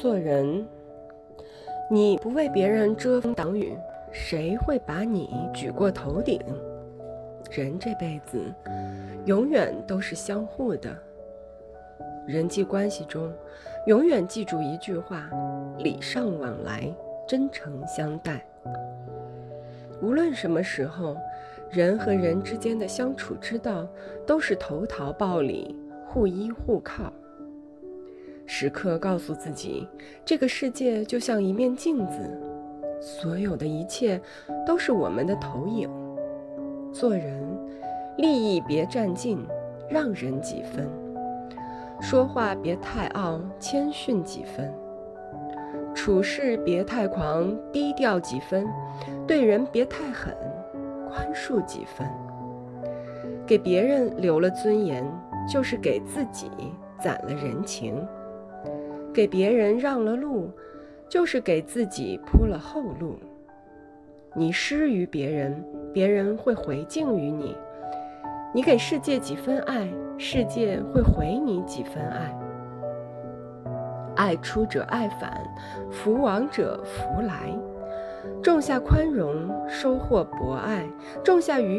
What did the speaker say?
做人，你不为别人遮风挡雨，谁会把你举过头顶？人这辈子，永远都是相互的。人际关系中，永远记住一句话：礼尚往来，真诚相待。无论什么时候，人和人之间的相处之道，都是投桃报李，互依互靠。时刻告诉自己，这个世界就像一面镜子，所有的一切都是我们的投影。做人，利益别占尽，让人几分；说话别太傲，谦逊几分；处事别太狂，低调几分；对人别太狠，宽恕几分。给别人留了尊严，就是给自己攒了人情。给别人让了路，就是给自己铺了后路。你施于别人，别人会回敬于你；你给世界几分爱，世界会回你几分爱。爱出者爱返，福往者福来。种下宽容，收获博爱；种下愉。